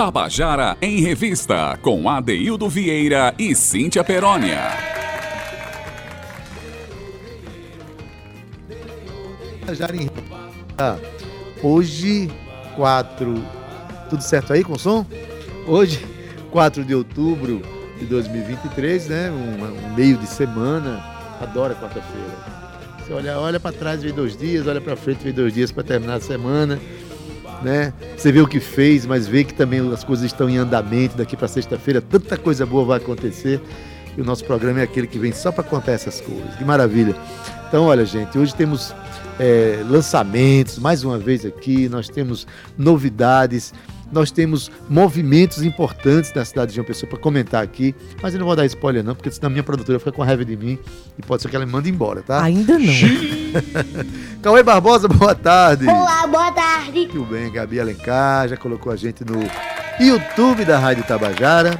Tabajara em Revista, com Adeildo Vieira e Cíntia Perónia. Hoje, 4. Tudo certo aí com o som? Hoje, 4 de outubro de 2023, né? Um, meio de semana. Adoro quarta-feira. Olha, olha para trás, vê dois dias, olha para frente, vê dois dias para terminar a semana né? Você vê o que fez, mas vê que também as coisas estão em andamento daqui para sexta-feira, tanta coisa boa vai acontecer. E o nosso programa é aquele que vem só para contar essas coisas. Que maravilha. Então, olha, gente, hoje temos é, lançamentos, mais uma vez aqui, nós temos novidades nós temos movimentos importantes da cidade de João Pessoa para comentar aqui, mas eu não vou dar spoiler não, porque senão a minha produtora fica com raiva de mim e pode ser que ela me mande embora, tá? Ainda não. Cauê Barbosa, boa tarde. Olá, boa tarde. Tudo bem, Gabi Alencar já colocou a gente no YouTube da Rádio Tabajara.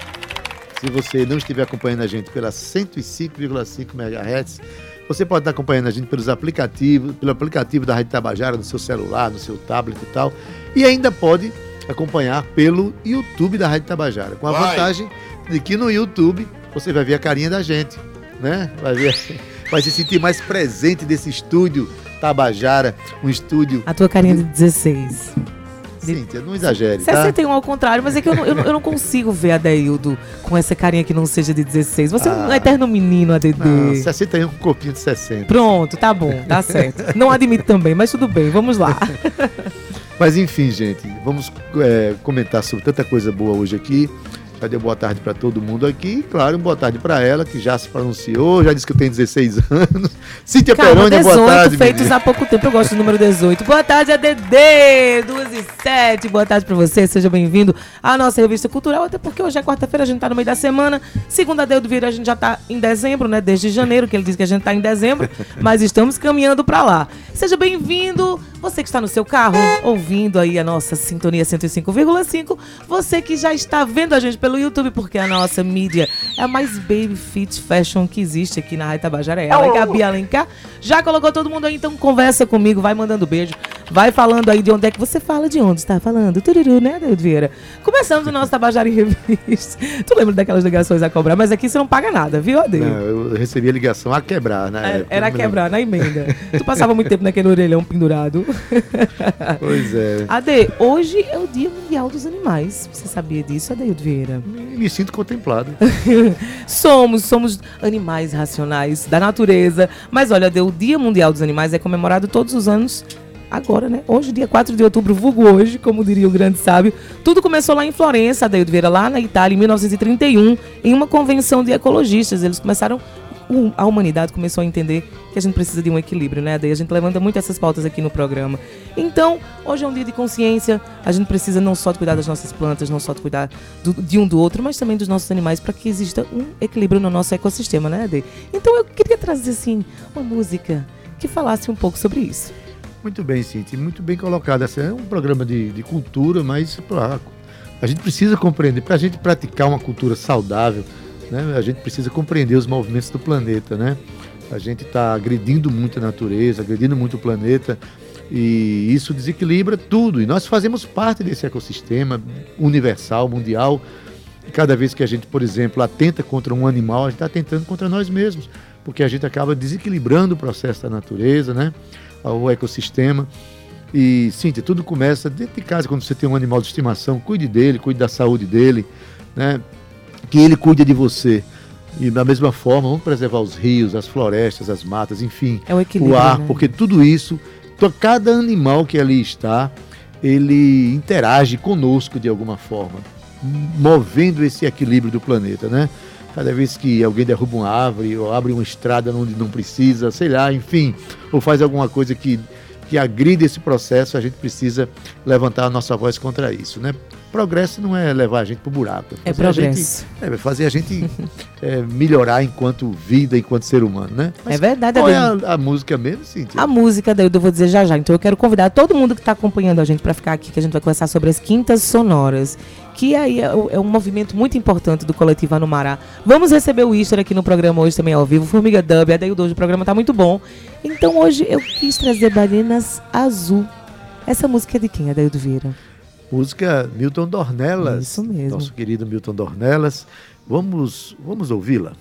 Se você não estiver acompanhando a gente pela 105,5 MHz, você pode estar acompanhando a gente pelos aplicativos, pelo aplicativo da Rádio Tabajara no seu celular, no seu tablet e tal. E ainda pode acompanhar pelo YouTube da Rádio Tabajara. Com a vai. vantagem de que no YouTube você vai ver a carinha da gente, né? Vai ver, vai se sentir mais presente desse estúdio Tabajara, um estúdio. A tua carinha de 16. Cíntia, não exagere. 61 tá? ao contrário, mas é que eu não, eu, não, eu não consigo ver a Deildo com essa carinha que não seja de 16. Você ah, é um ah. eterno menino, ADD. Não, 61 com corpinho de 60. Pronto, tá bom, tá certo. Não admito também, mas tudo bem, vamos lá. Mas enfim, gente, vamos é, comentar sobre tanta coisa boa hoje aqui. Já deu boa tarde para todo mundo aqui. Claro, boa tarde para ela, que já se pronunciou, já disse que eu tenho 16 anos. Cíntia Perônia, boa tarde. feitos menina. há pouco tempo, eu gosto do número 18. Boa tarde, ADD, 2 e 7. Boa tarde para você, seja bem-vindo à nossa revista cultural, até porque hoje é quarta-feira, a gente tá no meio da semana. Segunda Deus do Vira, a gente já tá em dezembro, né? Desde janeiro, que ele disse que a gente tá em dezembro, mas estamos caminhando para lá. Seja bem-vindo, você que está no seu carro, ouvindo aí a nossa sintonia 105,5. Você que já está vendo a gente pelo YouTube, porque a nossa mídia é a mais baby fit fashion que existe aqui na Rádio Tabajara. É ela, é Gabi Alencar. Já colocou todo mundo aí, então conversa comigo, vai mandando beijo. Vai falando aí de onde é que você fala, de onde está falando. Tururu, né, Deus Vieira? Começamos o nosso Tabajara em Revista. Tu lembra daquelas ligações a cobrar? Mas aqui você não paga nada, viu, Ade? Não, eu recebia ligação a quebrar, né? Era, a quebrar, na emenda. tu passava muito tempo naquele orelhão pendurado. Pois é. Ade, hoje é o Dia Mundial dos Animais. Você sabia disso, Adeildo Vieira? Me, me sinto contemplado. somos, somos animais racionais da natureza. Mas olha, Ade, o Dia Mundial dos Animais é comemorado todos os anos agora, né? Hoje, dia 4 de outubro, vulgo hoje, como diria o grande sábio. Tudo começou lá em Florença, Adeildo Vieira, lá na Itália, em 1931, em uma convenção de ecologistas. Eles começaram a humanidade começou a entender que a gente precisa de um equilíbrio, né? Daí a gente levanta muito essas pautas aqui no programa. Então, hoje é um dia de consciência. A gente precisa não só de cuidar das nossas plantas, não só de cuidar do, de um do outro, mas também dos nossos animais para que exista um equilíbrio no nosso ecossistema, né, Ade? Então, eu queria trazer assim uma música que falasse um pouco sobre isso. Muito bem, Cintia, muito bem colocado. Esse é um programa de, de cultura, mas a gente precisa compreender, para a gente praticar uma cultura saudável, né? A gente precisa compreender os movimentos do planeta, né? A gente está agredindo muito a natureza, agredindo muito o planeta e isso desequilibra tudo. E nós fazemos parte desse ecossistema universal, mundial. E cada vez que a gente, por exemplo, atenta contra um animal, a gente está atentando contra nós mesmos, porque a gente acaba desequilibrando o processo da natureza, né? O ecossistema. E, Cíntia, tudo começa dentro de casa, quando você tem um animal de estimação, cuide dele, cuide da saúde dele, né? Que ele cuide de você. E da mesma forma, vamos preservar os rios, as florestas, as matas, enfim, é o, o ar, né? porque tudo isso, cada animal que ali está, ele interage conosco de alguma forma, movendo esse equilíbrio do planeta, né? Cada vez que alguém derruba uma árvore ou abre uma estrada onde não precisa, sei lá, enfim, ou faz alguma coisa que, que agride esse processo, a gente precisa levantar a nossa voz contra isso, né? Progresso não é levar a gente para o buraco. É, é progresso. Gente, é fazer a gente é, melhorar enquanto vida, enquanto ser humano, né? Mas é verdade. Qual é a, a, música mesmo, Cíntia? A música, daí eu vou dizer já já. Então eu quero convidar todo mundo que está acompanhando a gente para ficar aqui, que a gente vai conversar sobre as quintas sonoras que aí é, é, um movimento muito importante do coletivo Anumará. Vamos receber o Easter aqui no programa hoje também ao vivo, Formiga Dub, a daí hoje o programa está muito bom. Então hoje eu quis trazer Balenas Azul. Essa música é de quem, Adaildo Vieira? Música Milton Dornelas. Isso mesmo. Nosso querido Milton Dornelas. Vamos, vamos ouvi-la.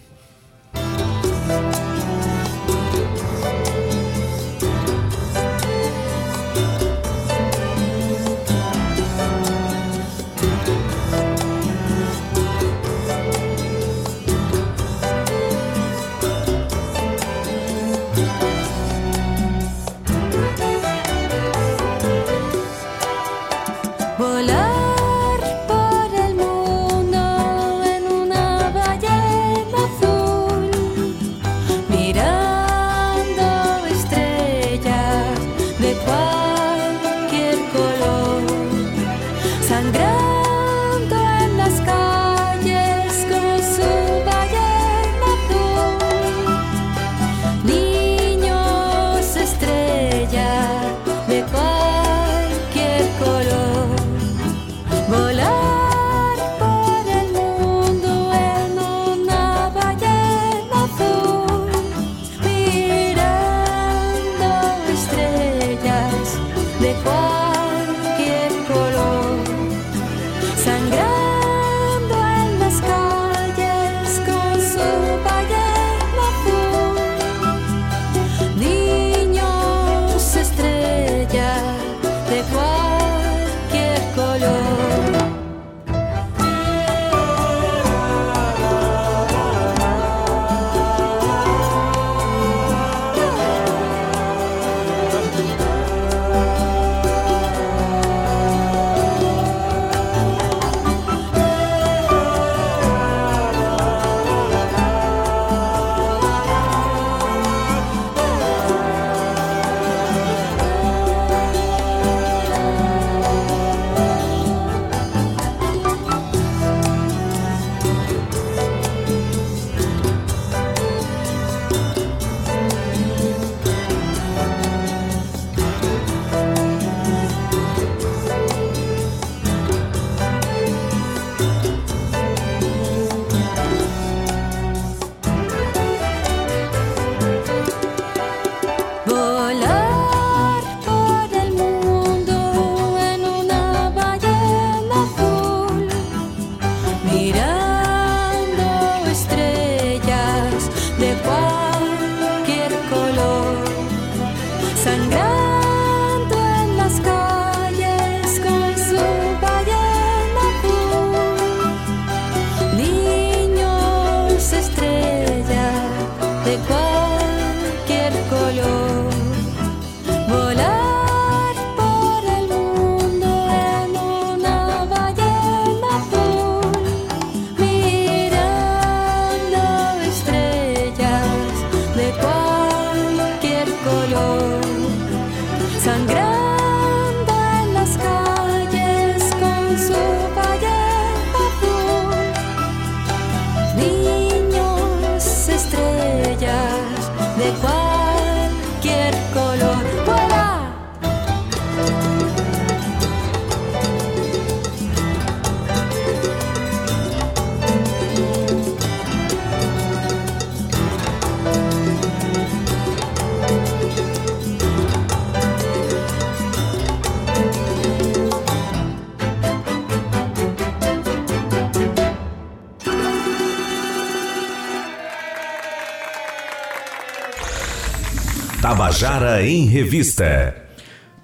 Tabajara em Revista.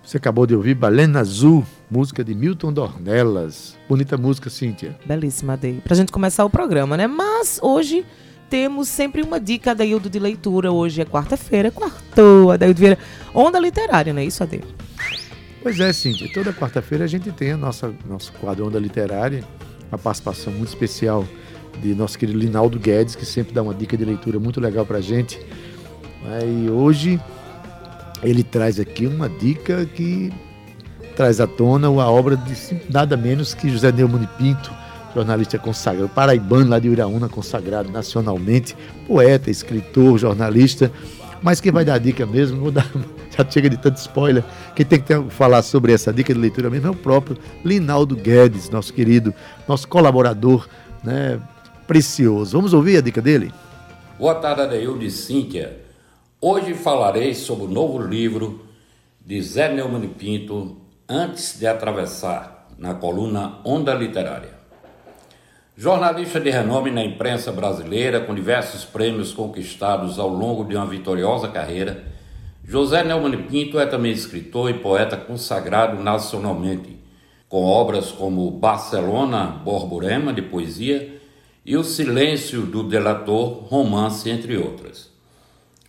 Você acabou de ouvir Balena Azul, música de Milton Dornelas. Bonita música, Cíntia. Belíssima, Adei. Pra gente começar o programa, né? Mas hoje temos sempre uma dica, Adaildo, de leitura. Hoje é quarta-feira, quartou, Adaildo Vieira. Onda literária, não é isso, Adaildo? Pois é, Cíntia. Toda quarta-feira a gente tem a nossa, nosso quadro Onda Literária, uma participação muito especial de nosso querido Linaldo Guedes, que sempre dá uma dica de leitura muito legal pra gente. E hoje ele traz aqui uma dica que traz à tona a obra de nada menos que José Neumann Pinto, jornalista consagrado, paraibano lá de Uraúna, consagrado nacionalmente, poeta, escritor, jornalista, mas quem vai dar a dica mesmo, vou dar, já chega de tanto spoiler, quem tem que ter, falar sobre essa dica de leitura mesmo é o próprio Linaldo Guedes, nosso querido, nosso colaborador, né, precioso. Vamos ouvir a dica dele? Boa tarde, Adeildo e Cíntia. Hoje falarei sobre o novo livro de Zé Neumann Pinto, Antes de Atravessar, na coluna Onda Literária. Jornalista de renome na imprensa brasileira, com diversos prêmios conquistados ao longo de uma vitoriosa carreira, José Neumann Pinto é também escritor e poeta consagrado nacionalmente, com obras como Barcelona, Borborema, de poesia, e O Silêncio do Delator, romance, entre outras.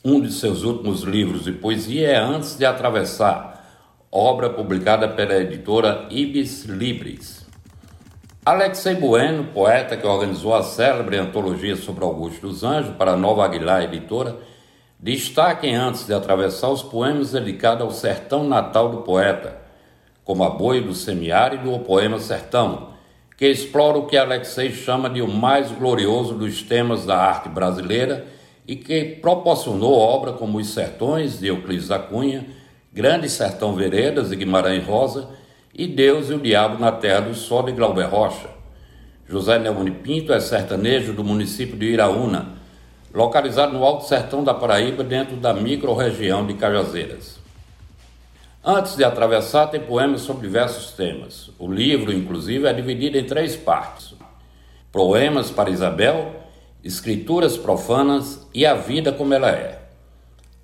Um de seus últimos livros de poesia é Antes de Atravessar, obra publicada pela editora Ibis Libris. Alexei Bueno, poeta que organizou a célebre antologia sobre Augusto dos Anjos para a Nova Aguilar Editora, destaca em Antes de Atravessar os poemas dedicados ao sertão natal do poeta, como A Boi do Semiárido ou Poema Sertão, que explora o que Alexei chama de o mais glorioso dos temas da arte brasileira e que proporcionou obra como Os Sertões, de Euclides da Cunha, Grande Sertão Veredas, de Guimarães Rosa, e Deus e o Diabo na Terra do Sol, de Glauber Rocha. José Neumani Pinto é sertanejo do município de Iraúna, localizado no Alto Sertão da Paraíba, dentro da microrregião de Cajazeiras. Antes de atravessar, tem poemas sobre diversos temas. O livro, inclusive, é dividido em três partes: Poemas para Isabel, Escrituras Profanas e A Vida como Ela É.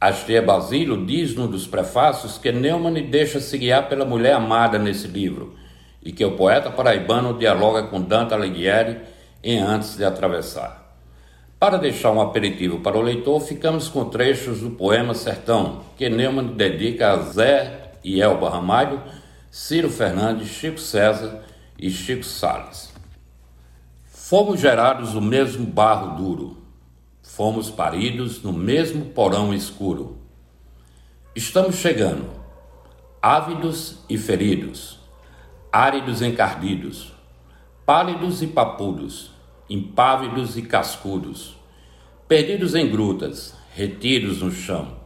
Astia Basílio diz num dos prefácios que Neumann deixa-se guiar pela mulher amada nesse livro e que o poeta paraibano dialoga com Dante Alighieri em Antes de Atravessar. Para deixar um aperitivo para o leitor, ficamos com trechos do poema Sertão, que Neumann dedica a Zé e Elba Ramalho, Ciro Fernandes, Chico César e Chico Salles. Fomos gerados no mesmo barro duro, fomos paridos no mesmo porão escuro. Estamos chegando, ávidos e feridos, áridos encardidos, pálidos e papudos, impávidos e cascudos, perdidos em grutas, retidos no chão.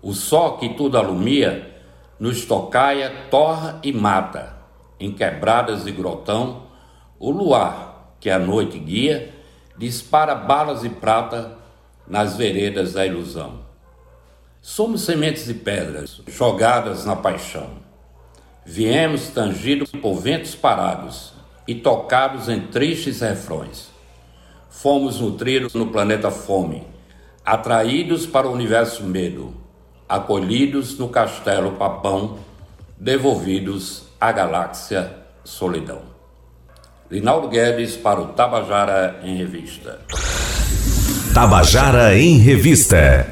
O sol que tudo alumia nos tocaia, torra e mata, em quebradas de grotão, o luar que a noite guia, dispara balas de prata nas veredas da ilusão. Somos sementes de pedras jogadas na paixão. Viemos tangidos por ventos parados e tocados em tristes refrões. Fomos nutridos no planeta fome, atraídos para o universo medo, acolhidos no castelo papão, devolvidos à galáxia solidão. Rinaldo Guedes para o Tabajara em Revista. Tabajara em Revista.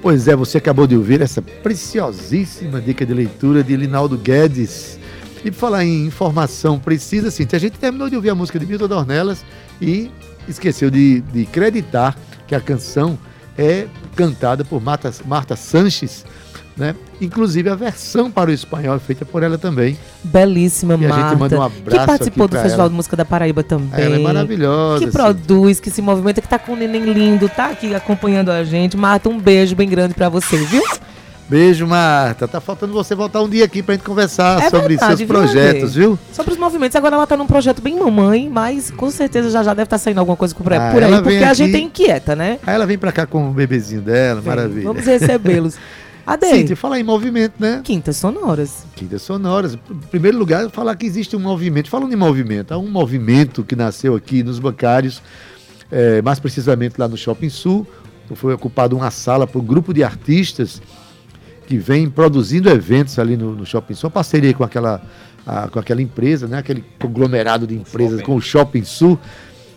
Pois é, você acabou de ouvir essa preciosíssima dica de leitura de Linaldo Guedes. E por falar em informação precisa, sim, a gente terminou de ouvir a música de Milton Dornelas e esqueceu de, de acreditar que a canção é cantada por Marta, Marta Sanches, né? Inclusive a versão para o espanhol é feita por ela também. Belíssima, e Marta. A gente manda um abraço que participou do Festival ela. de Música da Paraíba também. Ela é maravilhosa. Que assim. produz, que se movimenta, que tá com um neném lindo, tá aqui acompanhando a gente. Marta, um beijo bem grande para você, viu? Beijo, Marta. Tá faltando você voltar um dia aqui pra gente conversar é sobre verdade, seus projetos, viu? Sobre os movimentos. Agora ela tá num projeto bem mamãe, mas com certeza já já deve estar tá saindo alguma coisa por, ah, por aí, porque aqui, a gente é inquieta, né? Aí ela vem pra cá com o bebezinho dela, vem, maravilha. Vamos recebê-los. Ade. Cíntia, falar em movimento, né? Quintas sonoras. Quintas sonoras. Em primeiro lugar, falar que existe um movimento. Falando em movimento, há um movimento que nasceu aqui nos bancários, é, mais precisamente lá no Shopping Sul. Foi ocupada uma sala por um grupo de artistas que vem produzindo eventos ali no, no Shopping Sul. Uma parceria com aquela, a, com aquela empresa, né? aquele conglomerado de empresas Shopping. com o Shopping Sul.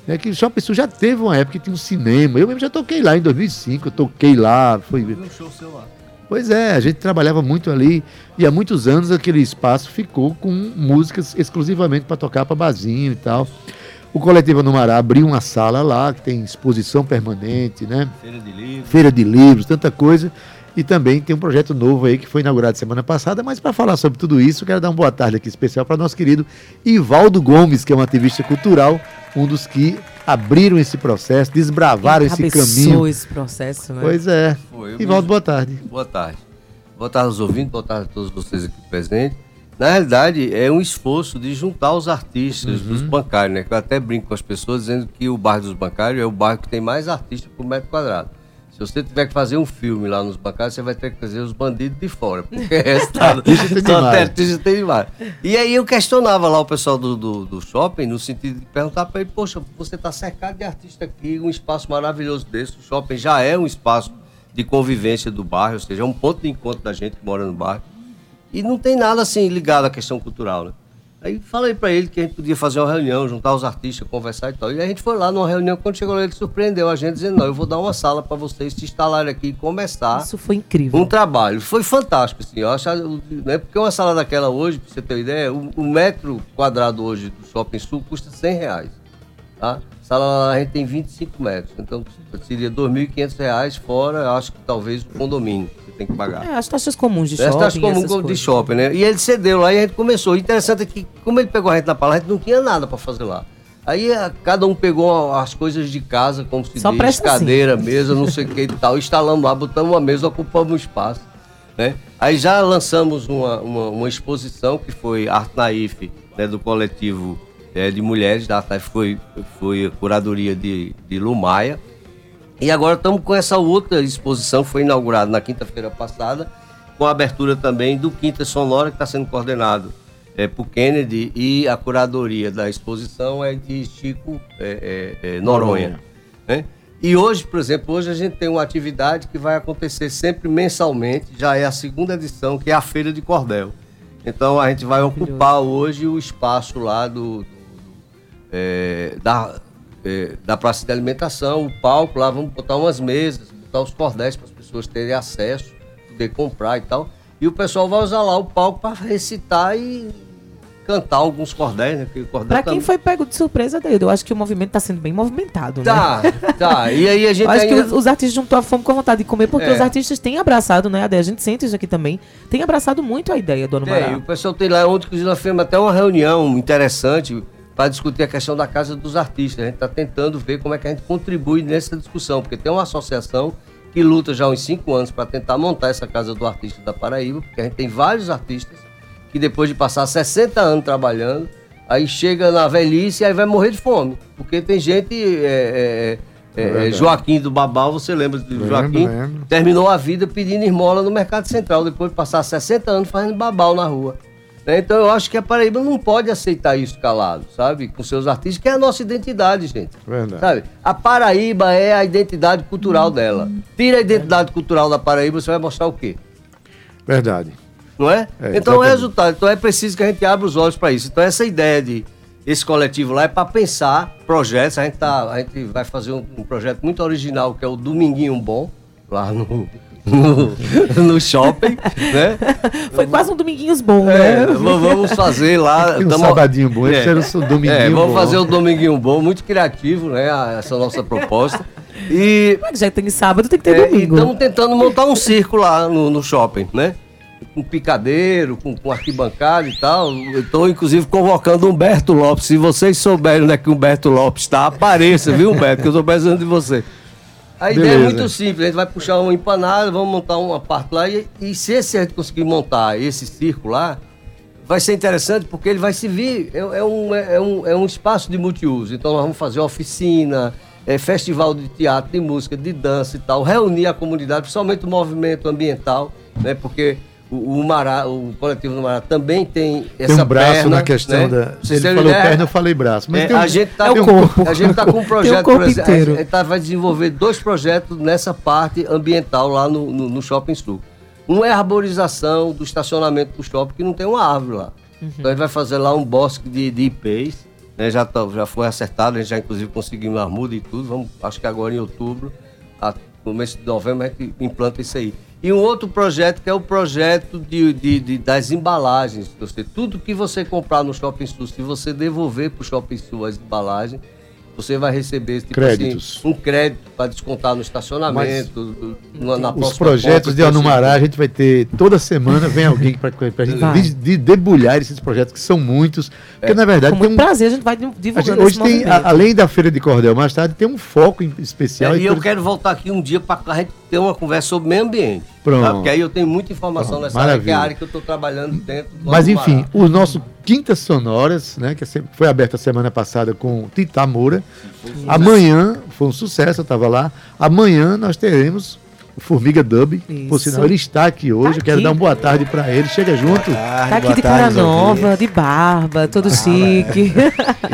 É que o Shopping Sul já teve uma época que tinha um cinema. Eu mesmo já toquei lá em 2005, eu toquei lá. Foi... Um show seu lá. Pois é, a gente trabalhava muito ali e há muitos anos aquele espaço ficou com músicas exclusivamente para tocar para barzinho e tal. O Coletivo Numará abriu uma sala lá que tem exposição permanente, né? Feira de livros. Feira de livros, tanta coisa. E também tem um projeto novo aí que foi inaugurado semana passada. Mas para falar sobre tudo isso, quero dar uma boa tarde aqui especial para nosso querido Ivaldo Gomes, que é um ativista cultural, um dos que abriram esse processo, desbravaram esse caminho. esse processo, né? Pois é. Foi, Ivaldo, boa tarde. Boa tarde. Boa tarde aos ouvintes, boa tarde a todos vocês aqui presentes. Na realidade, é um esforço de juntar os artistas uhum. dos bancários, né? Que eu até brinco com as pessoas dizendo que o bairro dos bancários é o bairro que tem mais artistas por metro quadrado. Se você tiver que fazer um filme lá nos bancários, você vai ter que trazer os bandidos de fora, porque restado só artista tem demais. E aí eu questionava lá o pessoal do, do, do shopping, no sentido de perguntar para ele, poxa, você está cercado de artista aqui, um espaço maravilhoso desse, o shopping já é um espaço de convivência do bairro, ou seja, é um ponto de encontro da gente que mora no bairro. E não tem nada assim ligado à questão cultural, né? Aí falei para ele que a gente podia fazer uma reunião, juntar os artistas, conversar e tal. E a gente foi lá numa reunião, quando chegou lá, ele surpreendeu a gente, dizendo: Não, eu vou dar uma sala para vocês se instalarem aqui e começar. Isso foi incrível. Um trabalho. Foi fantástico, assim. Eu acho, né, porque uma sala daquela hoje, para você ter uma ideia, o, o, metro quadrado hoje do Shopping Sul custa 100 reais. Tá? Sala a gente tem 25 metros. Então seria R$ 2.500 fora, acho que talvez o condomínio tem que pagar. É, as taxas comuns de shopping. As taxas comuns de shopping, né? E ele cedeu lá e a gente começou. O interessante é que, como ele pegou a gente na palavra, a gente não tinha nada para fazer lá. Aí a, cada um pegou as coisas de casa, como se Só diz, cadeira, assim. mesa, não sei o que e tal. Instalamos lá, botamos uma mesa, ocupamos um espaço. Né? Aí já lançamos uma, uma, uma exposição que foi Art Naif, né, do coletivo é, de mulheres da Art Naif, foi, foi a curadoria de, de Lumaia. E agora estamos com essa outra exposição, foi inaugurada na quinta-feira passada, com a abertura também do Quinta Sonora, que está sendo coordenado é, por Kennedy, e a curadoria da exposição é de Chico é, é, é Noronha. Né? E hoje, por exemplo, hoje a gente tem uma atividade que vai acontecer sempre mensalmente, já é a segunda edição, que é a Feira de Cordel. Então a gente vai ocupar hoje o espaço lá do é, da, é, da praça de alimentação, o palco, lá vamos botar umas mesas, botar os cordéis para as pessoas terem acesso, poder comprar e tal. E o pessoal vai usar lá o palco para recitar e cantar alguns cordéis, né? Cordel pra quem tá... foi pego de surpresa, Dedo, eu acho que o movimento está sendo bem movimentado, tá, né? Tá, tá. E aí a gente. Eu acho ainda... que os, os, artistas juntou a fome com a vontade de comer, porque é. os artistas têm abraçado, né, Ade? A gente sente isso aqui também. Tem abraçado muito a ideia do Ano É, o pessoal tem lá, ontem, inclusive, nós fizemos até uma reunião interessante para discutir a questão da Casa dos Artistas. A gente está tentando ver como é que a gente contribui nessa discussão, porque tem uma associação que luta já há uns cinco anos para tentar montar essa Casa do Artista da Paraíba, porque a gente tem vários artistas que depois de passar 60 anos trabalhando, aí chega na velhice e aí vai morrer de fome. Porque tem gente. É, é, é, é Joaquim do Babal, você lembra de lembro, Joaquim? Lembro. Terminou a vida pedindo esmola no Mercado Central, depois de passar 60 anos fazendo babal na rua. Né? Então eu acho que a Paraíba não pode aceitar isso calado, sabe? Com seus artistas, que é a nossa identidade, gente. Verdade. Sabe? A Paraíba é a identidade cultural dela. Tira a identidade cultural da Paraíba, você vai mostrar o quê? Verdade. Não é? é então é resultado. Então é preciso que a gente abra os olhos para isso. Então essa ideia de esse coletivo lá é para pensar projetos. A gente, tá, a gente vai fazer um, um projeto muito original que é o Dominguinho Bom, lá no, no, no shopping, né? Foi quase um dominguinhos bom, é, né? Vamos fazer lá. Um tamo, sabadinho bom, é, era o dominguinho é, vamos bom. fazer o dominguinho bom, muito criativo, né? Essa nossa proposta. E, Mas já tem sábado, tem que ter é, domingo. Estamos tentando montar um circo lá no, no shopping, né? com picadeiro, com, com arquibancada e tal. Estou, inclusive, convocando Humberto Lopes. Se vocês souberem onde é que Humberto Lopes está, apareça, viu, Humberto? Que eu estou precisando de você. A Beleza. ideia é muito simples, a gente vai puxar uma empanada, vamos montar uma parte lá e, e se a gente conseguir montar esse circo lá, vai ser interessante porque ele vai servir, é, é, um, é, um, é um espaço de multiuso. Então nós vamos fazer oficina, é, festival de teatro, de música, de dança e tal, reunir a comunidade, principalmente o movimento ambiental, né? Porque o, o, Mará, o coletivo do Mará também tem essa tem um braço perna, na questão né? da. Ele falou perna, eu falei braço. Mas é, um, a gente está é com, a gente tá com um projeto, por exemplo, a gente tá, vai desenvolver dois projetos nessa parte ambiental lá no, no, no Shopping Sul. Um é a arborização do estacionamento do shopping, que não tem uma árvore lá. Uhum. Então a gente vai fazer lá um bosque de, de ipês, né? já, tá, já foi acertado, a gente já inclusive conseguimos a muda e tudo. Vamos, acho que agora em outubro, a, no mês de novembro, a gente implanta isso aí. E um outro projeto que é o projeto de, de, de das embalagens. Você, tudo que você comprar no Shopping Sul, se você devolver para o Shopping Sul as embalagens, você vai receber tipo assim, Créditos. Assim, um crédito para descontar no estacionamento, Mas, na, na Os projetos de Anumará, a gente vai ter toda semana vem alguém para a gente de, de, debulhar esses projetos que são muitos, porque é. na verdade Com muito um, prazer a gente vai divulgando Hoje tem a, além da feira de cordel, mais tarde tem um foco especial. É, e eu quero voltar aqui um dia para a gente ter uma conversa sobre meio ambiente. Pronto. Tá? Porque aí eu tenho muita informação Pronto, nessa área, que é a área que eu estou trabalhando dentro do Mas enfim, Mará. o nosso Quintas Sonoras, né, que foi aberta semana passada com Tita Moura. Amanhã, foi um sucesso, eu estava lá. Amanhã nós teremos Formiga Dub. Por Isso. sinal, ele está aqui hoje. Tá eu quero aqui. dar uma boa tarde para ele. Chega junto. Tá aqui de cara nova, de barba, todo chique.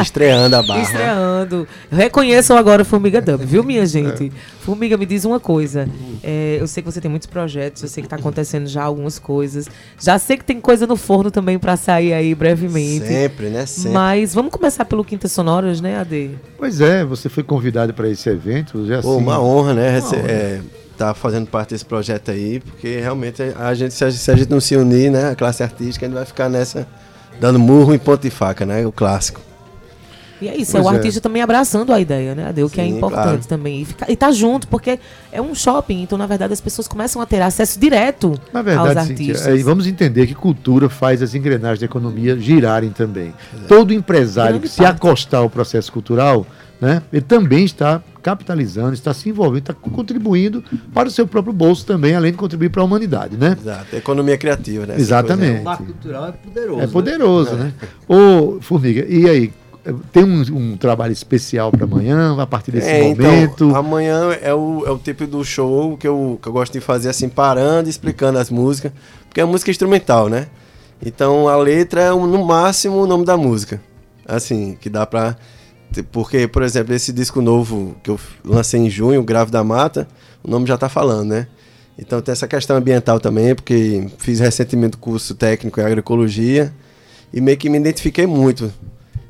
Estreando a barra. Estreando. Reconheçam agora o Formiga Dub, viu, minha gente? Formiga, me diz uma coisa. É, eu sei que você tem muitos projetos, eu sei que tá acontecendo já algumas coisas. Já sei que tem coisa no forno também pra sair aí brevemente. Sempre, né? Sempre. Mas vamos começar pelo Quintas Sonoras, né, Ade? Pois é, você foi convidado para esse evento. Já Pô, assim, uma honra, né? rece- honra. é, tá fazendo parte desse projeto aí, porque realmente a gente, se a, se a gente não se unir, né? A classe artística, a gente vai ficar nessa, dando murro em ponta e faca, né? O clássico. E é isso, Pois é o é. artista também abraçando a ideia, né, Ade? O que é Sim, importante claro. também. E, ficar, e tá junto, porque é um shopping, então, na verdade, as pessoas começam a ter acesso direto Na aos verdade, Cíntia, artistas. é, e vamos entender que cultura faz as engrenagens da economia girarem também. Todo empresário Grande que se parte. acostar ao processo cultural, né, ele também está capitalizando, está se envolvendo, está contribuindo para o seu próprio bolso também, além de contribuir para a humanidade, né? Exato. Economia criativa, né? Exatamente. O marco cultural é poderoso. É né? poderoso, né? Ô, Formiga, e aí? Tem um, um trabalho especial para amanhã, a partir desse É, momento? então, amanhã é o, é o tipo do show que eu, que eu gosto de fazer assim, parando, e explicando as músicas, porque é música instrumental, né? Então a letra é no máximo o nome da música. Assim, que dá pra. Porque, por exemplo, esse disco novo que eu lancei em junho, Grave da Mata, o nome já tá falando, né? Então tem essa questão ambiental também, porque fiz recentemente curso técnico em agroecologia e meio que me identifiquei muito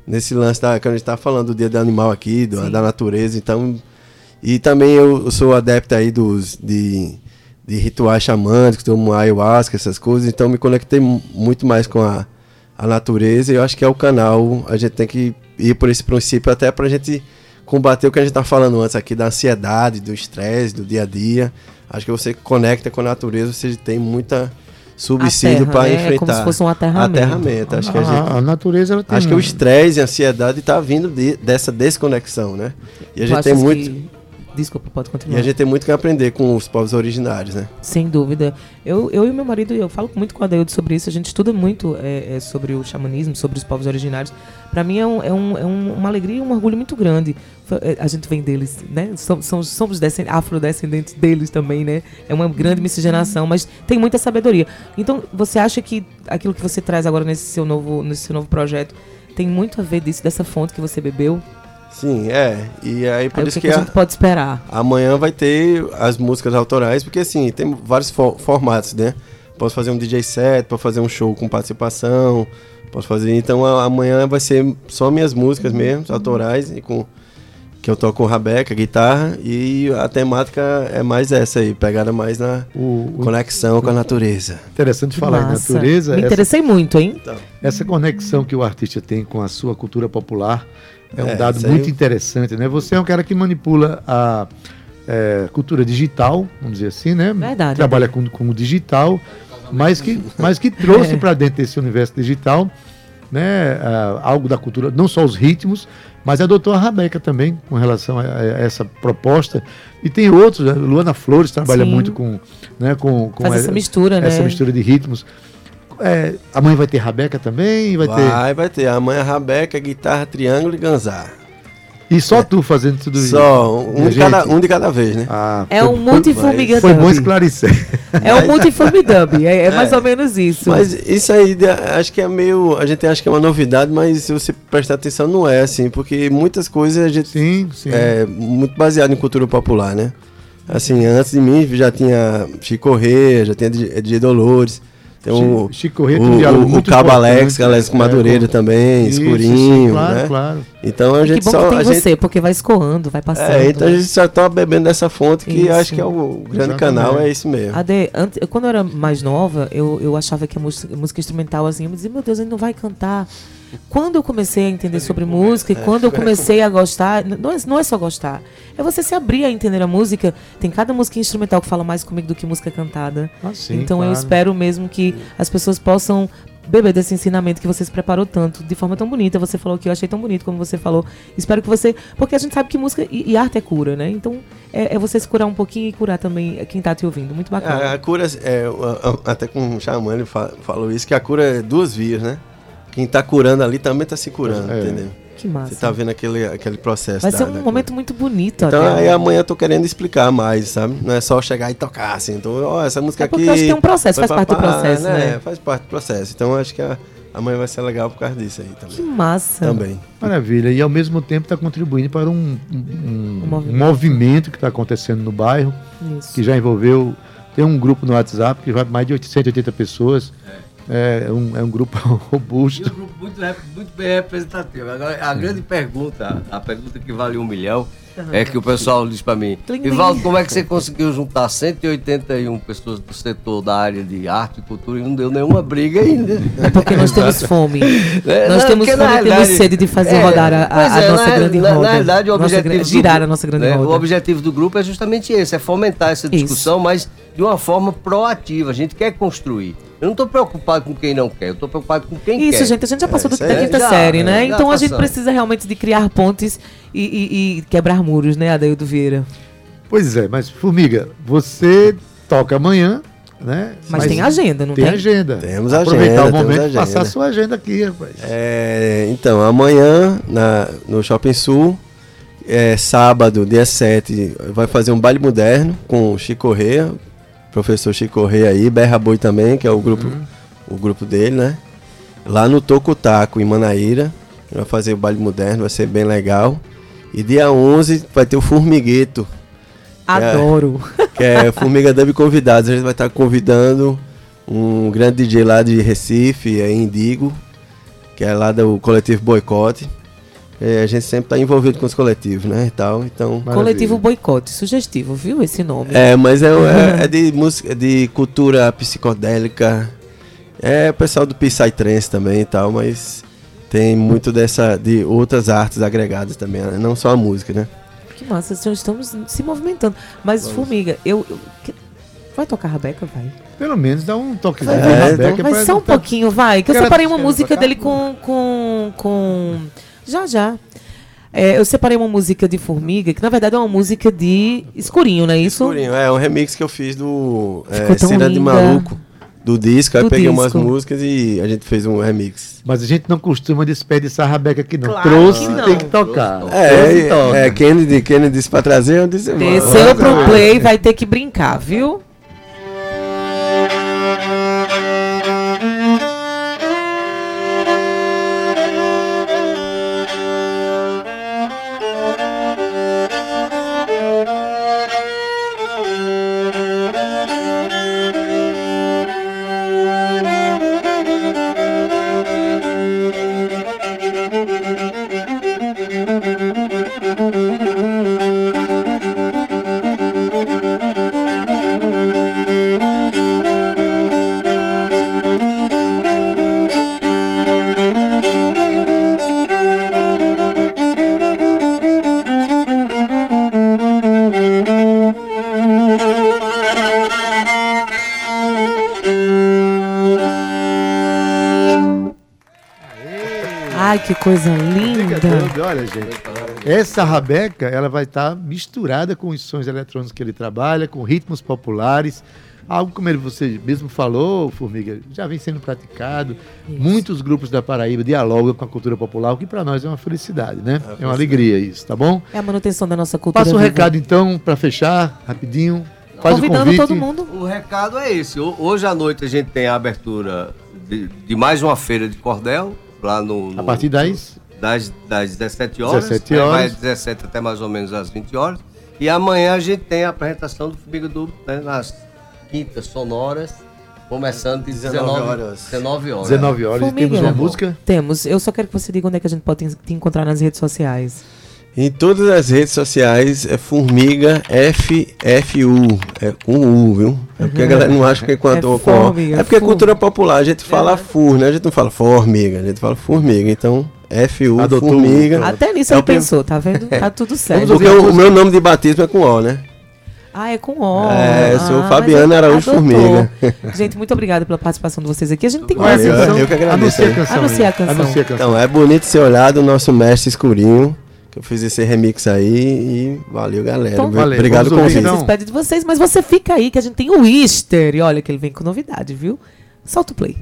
nesse lance da, que a gente tá falando do dia do animal aqui, do- da natureza, então e também eu, eu sou adepto aí dos de, de rituais xamânicos, tomo ayahuasca, essas coisas, então me conectei mu- muito mais com a, a natureza e eu acho que é o canal, a gente tem que ir por esse princípio até pra gente combater o que a gente tá falando antes aqui da ansiedade, do estresse, do dia a dia. Acho que você conecta com a natureza, você tem muita subsídio para né? É enfrentar. como se fosse um aterramento. Aterramento. Acho que a gente a, a natureza ela tem Acho que o estresse e a ansiedade está vindo de- dessa desconexão, né? E a gente tem muito que- Desculpa, pode e continuar. a gente tem muito que aprender com os povos originários, né? Sem dúvida. Eu, eu e meu marido, eu falo muito com a Adeildo sobre isso, a gente estuda muito é, é, sobre o xamanismo, sobre os povos originários. Para mim é, um, é, um, é um- uma alegria e um orgulho muito grande. É, A gente vem deles, né? Somos, somos, somos descend- afrodescendentes deles também, né? É uma grande miscigenação, mas tem muita sabedoria. Então, você acha que aquilo que você traz agora nesse seu novo, nesse seu novo projeto tem muito a ver disso, dessa fonte que você bebeu? Sim, é. E aí por Aí, o isso que, que, a a- gente pode esperar? amanhã vai ter as músicas autorais, porque assim, tem vários fo- formatos, né? Posso fazer um DJ set, posso fazer um show com participação, posso fazer. Então a- amanhã vai ser só minhas músicas mesmo, autorais, e com que eu toco com Rabeca, guitarra, e a temática é mais essa aí, pegada mais na o, o conexão com a natureza. interessante falar em Massa. natureza. Me essa- interessei muito, hein? Essa conexão que o artista tem com a sua cultura popular é um É, dado muito interessante, né? Você é um cara que manipula a é, cultura digital, vamos dizer assim, né? Verdade. Trabalha com, com o digital, mas que, mas que trouxe É. para dentro desse universo digital, né? ah, algo da cultura, não só os ritmos, mas adotou a Rabeca também com relação a, a essa proposta. E tem outros, né? Luana Flores trabalha Sim. muito com, né? com, com Faz essa mistura, né? essa mistura de ritmos. É, amanhã vai ter Rabeca também, vai, ter. Vai, vai ter. Amanhã Rabeca, guitarra, triângulo e ganzar. E só tu fazendo tudo isso. Só um de, cada, um de cada vez, né? Ah, É foi- um multiformiga Foi bom esclarecer. É um multiforme dub. É, é mais ou menos isso. Mas isso aí, acho que é meio. A gente acha que é uma novidade, mas se você prestar atenção, não é assim, porque muitas coisas a gente Sim, sim. é muito baseado em cultura popular, né? Assim, antes de mim já tinha Chico Corrêa, já tinha DJ Dolores. Tem o, Chico- Corrêa o, um o, o Cabo. Alex, Alex com É, Madureira com- também, Isso, escurinho, sim, claro, né? claro. Então a que gente bom só. que tem a você, gente, porque vai escoando, vai passando. é, então a né? gente só tá bebendo dessa fonte que Isso. acho que é o grande Exatamente. canal, é isso mesmo. Ade, antes, quando eu era mais nova, eu, eu achava que a música, música instrumental, assim, eu me dizia, meu Deus, ele não vai cantar. Quando eu comecei a entender sobre música e quando eu comecei a gostar, não é, não é só gostar, é você se abrir a entender a música. Tem cada música instrumental que fala mais comigo do que música cantada. Ah, sim, então eu claro. espero mesmo que as pessoas possam beber desse ensinamento que você se preparou tanto, de forma tão bonita. Você falou que eu achei tão bonito como você falou. Espero que você. Porque a gente sabe que música e, e arte é cura, né? Então é, é, você se curar um pouquinho e curar também quem tá te ouvindo. Muito bacana. A, a cura, é, até com o Xamã ele falou isso, que a cura é duas vias, né? Quem tá curando ali também tá se curando, é. entendeu? Que massa. Você tá vendo aquele, aquele processo. Vai da, ser um momento cura. muito bonito. Então até. aí amanhã eu tô querendo explicar mais, sabe? Não é só chegar e tocar assim. Então, ó, essa música é aqui. Acho que tem um processo, faz parte do processo, né? né? Faz parte do processo. Então acho que a, amanhã vai ser legal por causa disso aí também. Que massa. Também. Maravilha. E ao mesmo tempo está contribuindo para um, um, um, um movimento. movimento. que está acontecendo no bairro, Isso. que já envolveu. Tem um grupo no WhatsApp que vai mais de 880 pessoas. É é um, é um grupo robusto. um grupo muito, muito bem representativo. Agora, a grande pergunta, a pergunta que vale um milhão, é que o pessoal diz para mim, Ivaldo, como é que você conseguiu juntar 181 pessoas do setor da área de arte e cultura e não deu nenhuma briga ainda? É porque nós temos fome. É, nós não, temos fome e temos sede de fazer é, rodar a, a, a é, nossa na, grande roda. Na, verdade, o objetivo nossa, girar do, a nossa grande né, roda. O objetivo do grupo é justamente esse, é fomentar essa discussão, Isso. mas de uma forma proativa. A gente quer construir. Eu não estou preocupado com quem não quer, eu estou preocupado com quem Isso, quer. Isso, gente, a gente já passou é, do da quinta já, série, né? então a gente precisa realmente de criar pontes e, e, e quebrar muros, né, Adeildo Vieira? Pois é, mas Formiga, você toca amanhã, né? Mas, mas tem agenda, não tem? Tem agenda. Temos agenda. Aproveitar o momento e passar a sua agenda aqui, rapaz. É, então, amanhã na, no Shopping Sul, é, sábado, dia 7, vai fazer um baile moderno com o Chico Correia, professor Chico Correia aí, Berra Boi também, que é o grupo, uhum. o grupo dele, né? Lá no Tocutaco, em Manaíra. Vai fazer o baile moderno, vai ser bem legal. E dia 11 vai ter o Formigueto. Adoro. Que é, que é Formiga Dub Convidados. A gente vai estar convidando um grande DJ lá de Recife, é Indigo, que é lá do coletivo Boicote. É, a gente sempre está envolvido com os coletivos, né? E tal, então, Coletivo Boicote, sugestivo, viu esse nome? É, mas é, é, é de música, de cultura psicodélica. É o pessoal do Psytrance também e tal, mas tem muito dessa de outras artes agregadas também, né? não só a música, né? Que massa, estamos se movimentando. Mas Vamos. Formiga, eu, eu que, vai tocar Rabeca, vai? Pelo menos dá um toque vai, de é, Rabeca. Então, mas só um pouquinho, vai. Que eu separei uma música dele com, com, com já, já. É, eu separei uma música de Formiga, que na verdade é uma música de Escurinho, não é isso? Escurinho, é um remix que eu fiz do é, Cira de Maluco, do disco. Aí do peguei disco. umas músicas e a gente fez um remix. Mas a gente não costuma desperdiçar a Rabeca aqui, não. Claro Trouxe, que não. tem que tocar. É, é, é Kennedy, Kennedy disse pra trazer, eu disse... Desceu pro play, vai ter que brincar, viu? Que coisa linda. Olha, gente, essa rabeca, ela vai estar tá misturada com os sons eletrônicos que ele trabalha, com ritmos populares. Algo como ele, você mesmo falou, Formiga, já vem sendo praticado. Isso. Muitos grupos da Paraíba dialogam com a cultura popular, o que para nós é uma felicidade, né? É, é uma alegria isso, tá bom? É a manutenção da nossa cultura. Passa um viva. recado então, para fechar, rapidinho. Faz Convidando o todo mundo. O recado é esse. Hoje à noite a gente tem a abertura de, de mais uma feira de cordel lá no, no a partir das das, das 17 horas, 17 horas. Vai 17 até mais ou menos às 20 horas. E amanhã a gente tem a apresentação do Fumiga Duplo né, nas quintas sonoras, começando de 19, 19 horas. 19 horas. 19 horas. Formiga, temos uma música? Temos. Eu só quero que você diga onde é que a gente pode te encontrar nas redes sociais. Em todas as redes sociais é Formiga FFU. É com U, viu? É porque a galera não acha que é com é, com é porque é cultura popular. A gente fala é. fur, né? A gente não fala formiga, a gente fala formiga. Então, FU, Adotou, formiga. Então. Até nisso é ele pensou, tá vendo? Tá tudo certo. Porque o, o meu nome de batismo é com O, né? Ah, é com O. É, sou ah, Fabiana Araújo. Formiga. Gente, muito obrigada pela participação de vocês aqui. A gente tem mais. Eu, eu que agradeço. A, Anuncie a canção. Anuncie a canção. Então, é bonito ser olhado o nosso mestre escurinho que eu fiz esse remix aí e valeu, galera. Então, valeu. Obrigado pelo convite. Então. Pede de vocês, mas você fica aí que a gente tem o Easter. E olha que ele vem com novidade, viu? Solta o play.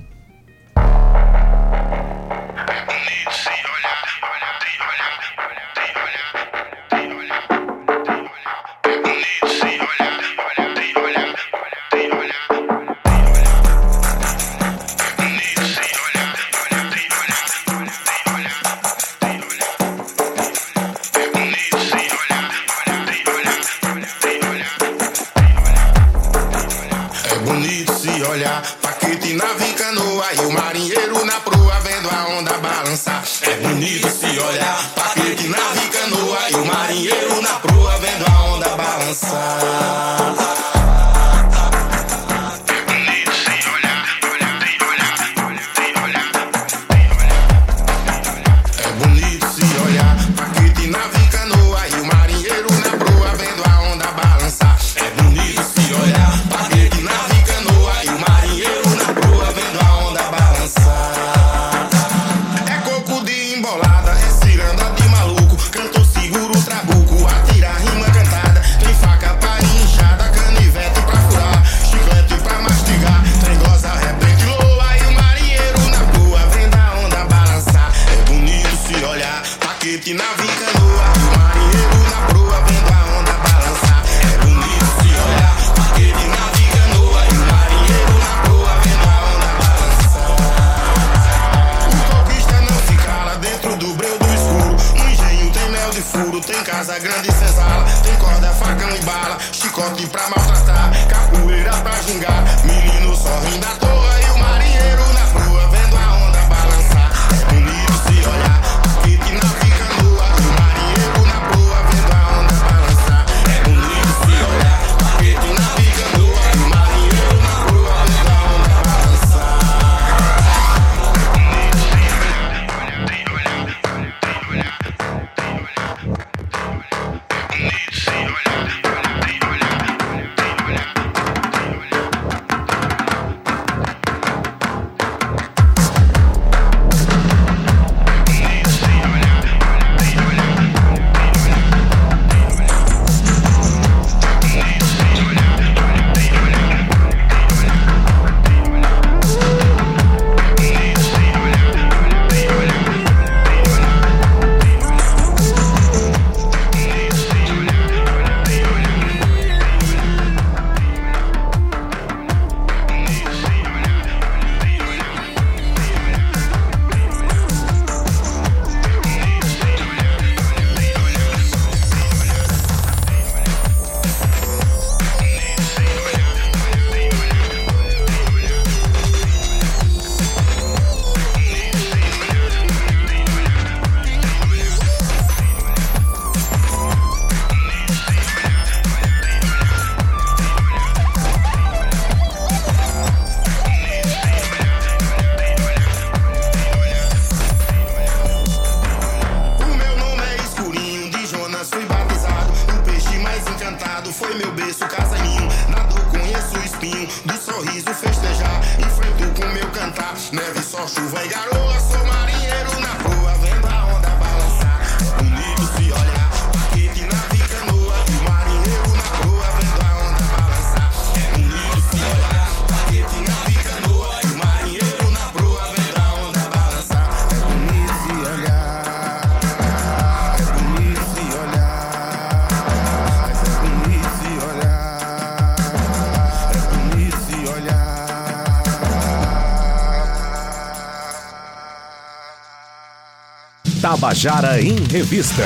Tabajara em Revista.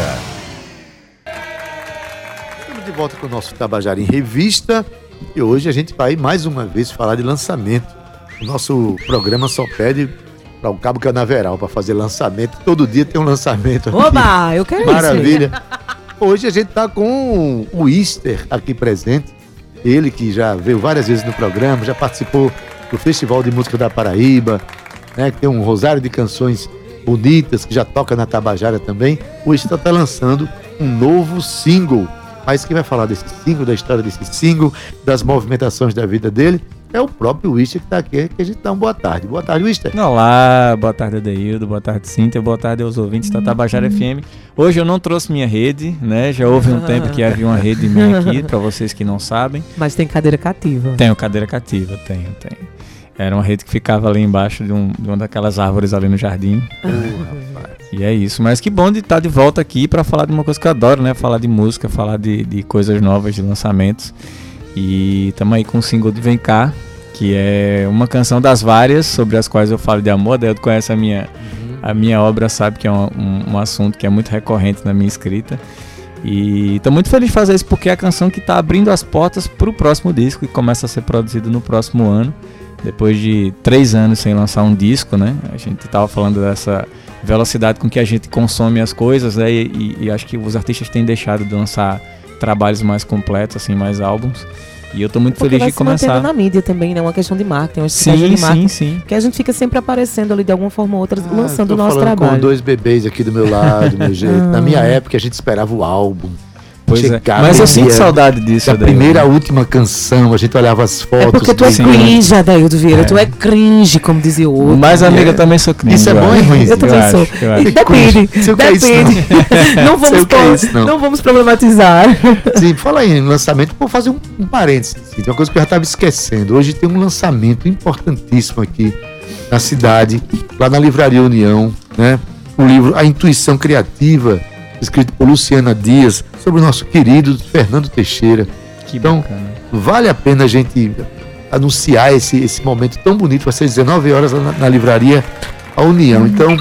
Estamos de volta com o nosso Tabajara em Revista e hoje a gente vai mais uma vez falar de lançamento. O nosso programa só pede para o Cabo Canaveral é para fazer lançamento. Todo dia tem um lançamento. Aqui. Oba, eu quero Maravilha. isso. Hoje a gente está com o Easter aqui presente. Ele que já veio várias vezes no programa, já participou do Festival de Música da Paraíba, né, que tem um rosário de canções Bonitas, que já toca na Tabajara também, o Extra está tá lançando um novo single. Mas quem vai falar desse single, da história desse single, das movimentações da vida dele, é o próprio Wista que está aqui, que a gente dá uma boa tarde. Boa tarde, Wista. Olá, boa tarde, Adeildo, boa tarde, Cíntia, boa tarde aos ouvintes da Tabajara uhum. FM. Hoje eu não trouxe minha rede, né? Já houve um tempo que havia uma rede minha aqui, para vocês que não sabem. Mas tem cadeira cativa. Tenho cadeira cativa, tenho, tenho. Era uma rede que ficava ali embaixo de, um, de uma daquelas árvores ali no jardim. E é isso, mas que bom de estar de volta aqui para falar de uma coisa que eu adoro, né? Falar de música, falar de, de coisas novas, de lançamentos. E estamos aí com o single de Vem Cá, que é uma canção das várias sobre as quais eu falo de amor. Daí conhece a minha, a minha obra, sabe que é um, um, um assunto que é muito recorrente na minha escrita. E estou muito feliz de fazer isso porque é a canção que está abrindo as portas para o próximo disco que começa a ser produzido no próximo ano. Depois de três anos sem lançar um disco, né? A gente estava falando dessa velocidade com que a gente consome as coisas, né? E, e, e acho que os artistas têm deixado de lançar trabalhos mais completos, assim, mais álbuns. E eu tô muito Porque feliz vai de começar. na mídia também, né? Uma questão de marketing, uma estratégia Sim, de marketing. sim, sim. Que a gente fica sempre aparecendo ali de alguma forma ou outra, Ah, lançando o nosso falando trabalho. com dois bebês aqui do meu lado, meu jeito. Na minha época, a gente esperava o álbum. Pois é. Chegava Mas eu sinto saudade disso, Da primeira à última canção, a gente olhava as fotos. É porque tu é dele. cringe, Adaildo Vieira. Tu é cringe, como dizia o outro. Mas, amiga, É. eu também sou cringe. Isso é eu bom e ruim? Eu também acho, sou. eu acho. E Depende. É Depende. Não vamos, é pro- isso, não. não vamos problematizar. Sim, fala aí lançamento, vou fazer um, um parênteses. assim, Tem uma coisa que eu já estava esquecendo. Hoje tem um lançamento importantíssimo aqui na cidade, lá na Livraria União, né? O livro A Intuição Criativa, escrito por Luciana Dias, sobre o nosso querido Fernando Teixeira. Que Então, bacana. Vale a pena a gente anunciar esse, esse momento tão bonito. Vai ser 19 horas na, na livraria A União. Então,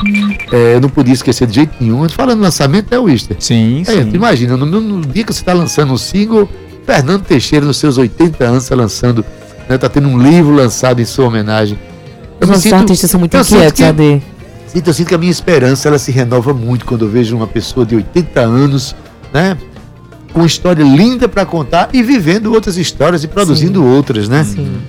é, eu não podia esquecer de jeito nenhum. Falando lançamento, é o Easter. Sim, É, sim. imagina, no, no dia que você está lançando um single, Fernando Teixeira, nos seus 80 anos, está lançando, né, tá tendo um livro lançado em sua homenagem. Eu Os nossos sinto- artistas são muito inquietos, que- AD. Sinto, eu sinto que a minha esperança ela se renova muito quando eu vejo uma pessoa de 80 anos, né? Com uma história linda para contar e vivendo outras histórias e produzindo outras, né? Sim.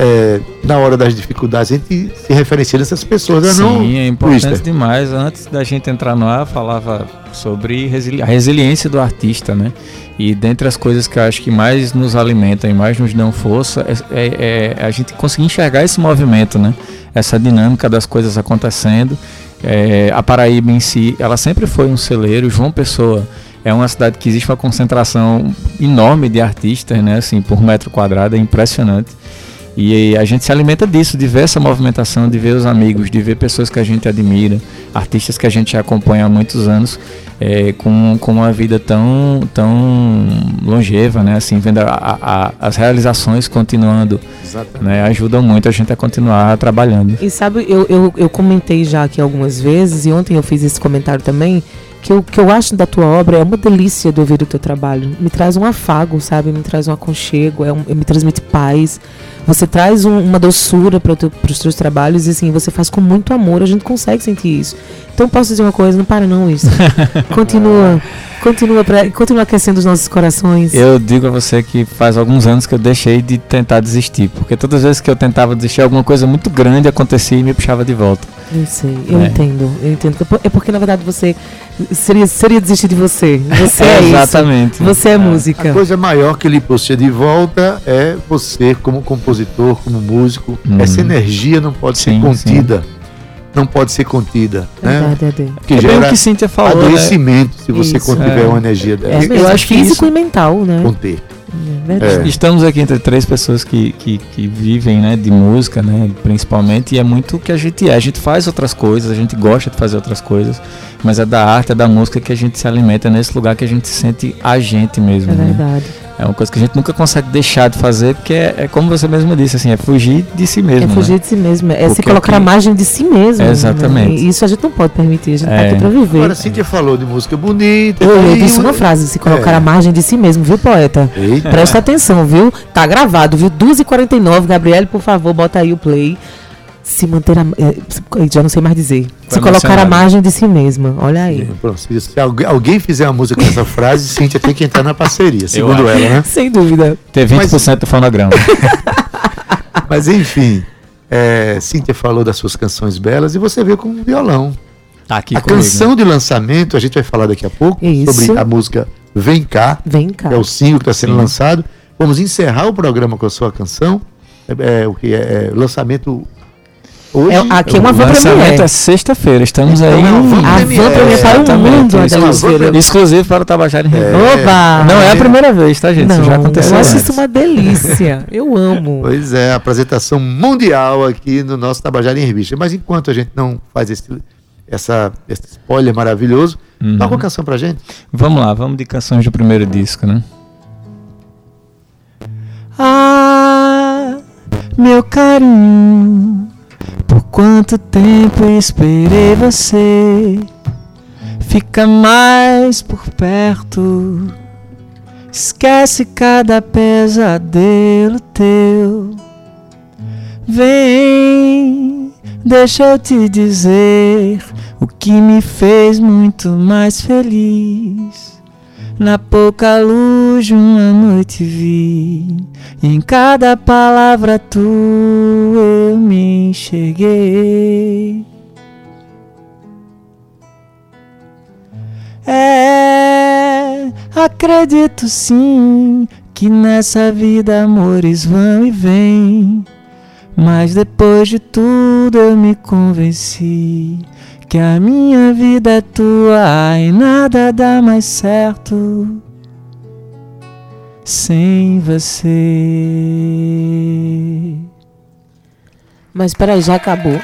É, na hora das dificuldades, a gente se referencia nessas pessoas, né? não? Sim, é importante Twister? demais. Antes da gente entrar no ar, falava sobre resili- a resiliência do artista, né? E dentre as coisas que eu acho que mais nos alimentam e mais nos dão força é, é- é a gente conseguir enxergar esse movimento, né? Essa dinâmica das coisas acontecendo. É, a Paraíba em si, ela sempre foi um celeiro. João Pessoa é uma cidade que existe uma concentração enorme de artistas, né? Assim, por metro quadrado, é impressionante. E a gente se alimenta disso, de ver essa movimentação, de ver os amigos, de ver pessoas que a gente admira, artistas que a gente acompanha há muitos anos, é, com, com uma vida tão, tão longeva, né? Assim, vendo a- a- a- as realizações continuando, Exatamente. né? Ajudam muito a gente a continuar trabalhando. E sabe, eu, eu, eu comentei já aqui algumas vezes, e ontem eu fiz esse comentário também, que o que eu acho da tua obra é uma delícia de ouvir o teu trabalho. Me traz um afago, sabe? Me traz um aconchego, é um, me transmite paz. Você traz um- uma doçura para os teus trabalhos e assim, você faz com muito amor, a gente consegue sentir isso. Então posso dizer uma coisa, não para não isso. continua, continua, pra, continua aquecendo os nossos corações. Eu digo a você que faz alguns anos que eu deixei de tentar desistir, porque todas as vezes que eu tentava desistir, alguma coisa muito grande acontecia e me puxava de volta. Eu sei, eu É. entendo, eu entendo. É porque na verdade você seria, seria desistir de você. Você é, isso. Exatamente. Você é, A música. coisa maior que lhe puxa de volta é você, como compositor, como músico. Uhum. Essa energia não pode ser Sim, contida. Não pode ser contida. Né? Verdade, Ade. Porque É bem o que Cíntia falou, né? adoecimento se você Isso. contiver É. uma energia dessa. É eu mesmo, acho que físico isso- e mental, né? Conter. É. Estamos aqui entre três pessoas que, que, que vivem né, de música, né, principalmente, e é muito o que a gente é. A gente faz outras coisas, a gente gosta de fazer outras coisas, mas é da arte, é da música que a gente se alimenta, é nesse lugar que a gente se sente a gente mesmo. É né? verdade. É uma coisa que a gente nunca consegue deixar de fazer, porque é, é como você mesmo disse, assim, é fugir de si mesmo. É né? fugir de si mesmo. É se Porque colocar aqui- a margem de si mesmo. né? Exatamente. E isso a gente não pode permitir. A gente tá É. aqui pra viver. Agora, Cíntia falou de música bonita. Eu, eu disse um- uma frase, se colocar É. a margem de si mesmo, viu, poeta? Eita. Presta atenção, viu? Tá gravado, viu? 2h49, Gabriele, por favor, bota aí o play. Se manter a. é, já não sei mais dizer. Se Foi colocar a margem de si mesma. Olha aí. Pronto, se se alguém, alguém fizer uma música com essa frase, Cíntia tem que entrar na parceria, segundo ela, né? Sem dúvida. Ter 20% do fonograma. Mas enfim, é, Cíntia falou das suas canções belas e você veio com um violão. Tá aqui a comigo. canção de lançamento, a gente vai falar daqui a pouco Isso. sobre a música Vem Cá, Vem cá. que é o single que está sendo Sim. lançado. Vamos encerrar o programa com a sua canção. É, é, o que é, é lançamento hoje. É, aqui é uma o van lançamento premiere. é sexta-feira, estamos Então aí. é uma A van premiere, premiere para o mundo, Vieira. Exclusivo para o Tabajara em Revista. Oba! Não é a primeira vez, tá, gente? Isso já Não, aconteceu. eu acho antes. isso uma delícia. Eu amo. Pois é, apresentação mundial aqui no nosso Tabajara em Revista. Mas enquanto a gente não faz esse, essa, esse spoiler maravilhoso, Uhum. toca uma canção pra gente. Vamos lá, vamos de canções do primeiro disco, né? Ah, meu carinho, por quanto tempo esperei você? Fica mais por perto, esquece cada pesadelo teu. Vem, deixa eu te dizer o que me fez muito mais feliz. Na pouca luz uma noite vi, em cada palavra tua eu me enxerguei. É, acredito sim que nessa vida amores vão e vêm. Mas depois de tudo eu me convenci que a minha vida é tua e nada dá mais certo sem você. Mas peraí, já acabou.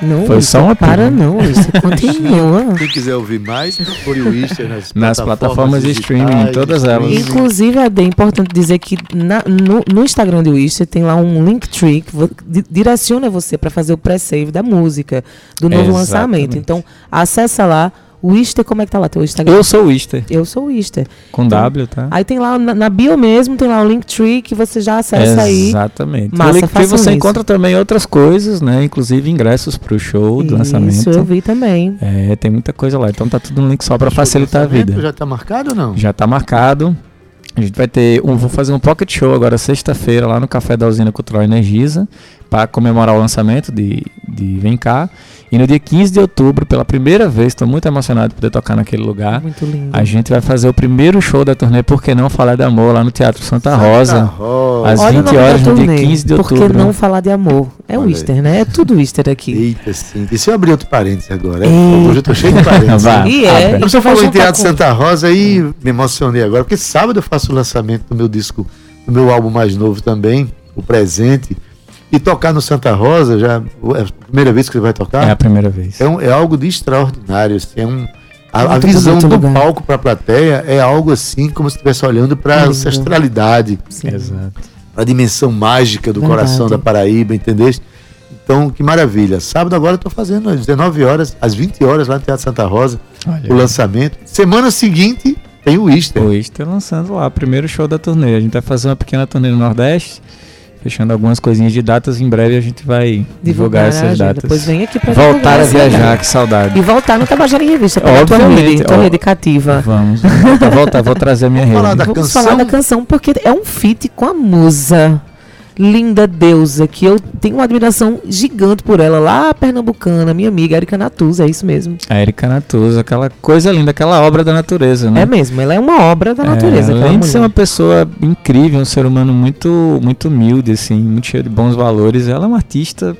Não, Foi só uma para pílula. não, isso continua. Quem quiser ouvir mais, procure o Easter nas, Nas plataformas de streaming, todas elas. Inclusive, é importante dizer que na- no, no Instagram do Wister tem lá um Linktree que vo- di- direciona você para fazer o pré-save da música, do novo Exatamente. lançamento. Então, acessa lá. O Wister, como é que tá lá teu Instagram? Eu sou o Easter, Eu sou o Wister. com Então, W, tá? Aí tem lá, na, na bio mesmo, tem lá o Linktree que você já acessa aí. Exatamente. Massa, no Linktree você isso. encontra também outras coisas, né? Inclusive ingressos pro show do lançamento. Isso, eu vi também. É, tem muita coisa lá. Então tá tudo no link só do facilitar a vida. Já tá marcado ou não? Já tá marcado. A gente vai ter um, vou fazer um pocket show agora sexta-feira lá no Café da Usina Cultural Energisa para comemorar o lançamento de, de Vem Cá. E no dia 15 de outubro, pela primeira vez, estou muito emocionado de poder tocar naquele lugar. Muito lindo. A gente vai fazer o primeiro show da turnê Por que não falar de amor lá no Teatro Santa Rosa. Rosa. Às Olha o 20 nome da horas no dia turnê, 15 de Por que outubro. não falar de amor? É o aí. Easter, né? É tudo Easter aqui. Eita, sim. E se eu abrir outro parênteses agora? Eita. Hoje eu tô cheio de parênteses. Vá. E é. e você falou em Teatro Santa Rosa aí me emocionei agora, porque sábado eu faço o lançamento do meu disco, do meu álbum mais novo também, o presente. E tocar no Santa Rosa, já é a primeira vez que você vai tocar, É a primeira vez. é, um- é algo de extraordinário. assim, é um, a, a visão do lugar. palco para a plateia é algo assim, como se estivesse olhando para a ancestralidade, Sim. Exato. a dimensão mágica do Verdade. coração da Paraíba, entendeu? Então, que maravilha. Sábado agora eu tô fazendo às 19 horas, às 20 horas lá no Teatro Santa Rosa, Olha o lançamento. Semana seguinte tem o Easter. O Easter lançando lá, primeiro show da turnê. A gente vai fazer uma pequena turnê no Nordeste, fechando algumas coisinhas de datas. Em breve a gente vai divulgar, a essas agenda. datas. Depois vem aqui pra Voltar divulgar a essa viajar, agenda. que saudade. E voltar no Tabajara em Revista. Pra tua Obviamente, rede, tua ó. rede cativa. Vamos, voltar, voltar, vou trazer a minha Vamos falar rede. da Vamos canção? falar da canção porque é um feat com a musa. Linda deusa, que eu tenho uma admiração gigante por ela, lá pernambucana, minha amiga Erika Natuza, é isso mesmo. A Erika Natuza, aquela coisa linda, aquela obra da natureza, né? É mesmo, ela é uma obra da natureza. É, além de ser uma pessoa incrível, um ser humano muito, muito humilde, assim, muito cheio de bons valores, ela é uma artista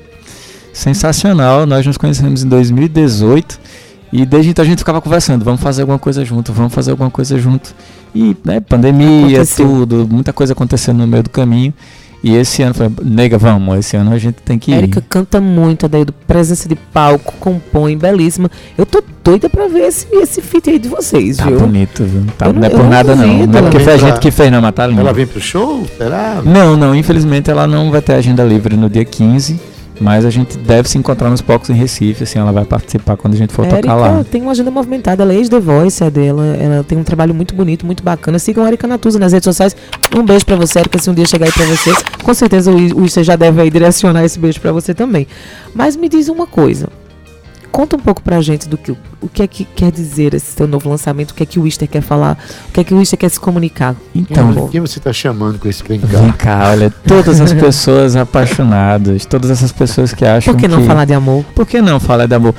sensacional. Nós nos conhecemos em 2018 e desde então a gente ficava conversando, vamos fazer alguma coisa junto, vamos fazer alguma coisa junto. E, né, pandemia, Aconteceu. tudo, muita coisa acontecendo no meio do caminho. E esse ano foi, nega, vamos, esse ano a gente tem que ir. Érica canta muito, Adaildo, presença de palco, compõe, belíssima. Eu tô doida pra ver esse, esse feat aí de vocês, Tá viu? bonito, viu? Tá, não, não- é por não nada não. duvido. Não é porque Ela foi a gente que fez, não, mas tá lindo. Ela vem pro show? Será? Não, não, infelizmente ela não vai ter agenda livre no dia 15, mas a gente deve se encontrar nos palcos em Recife, assim, ela vai participar quando a gente for tocar lá. Érica tem uma agenda movimentada, ela é ex-The Voice, é dela. Ela tem um trabalho muito bonito, muito bacana. Sigam a Erika Natuza nas redes sociais. Um beijo pra você, Erika, se um dia chegar aí pra você. Com certeza o Issa já deve aí direcionar esse beijo pra você também. Mas me diz uma coisa. Conta um pouco pra gente do que o que é que quer dizer esse seu novo lançamento, o que é que o Wister quer falar, o que é que o Wister quer se comunicar. Então, Vem Quem você tá chamando com esse vem cá? vem cá, olha, todas as pessoas apaixonadas, todas essas pessoas que acham Por que não que... falar de amor? Por que não falar de amor?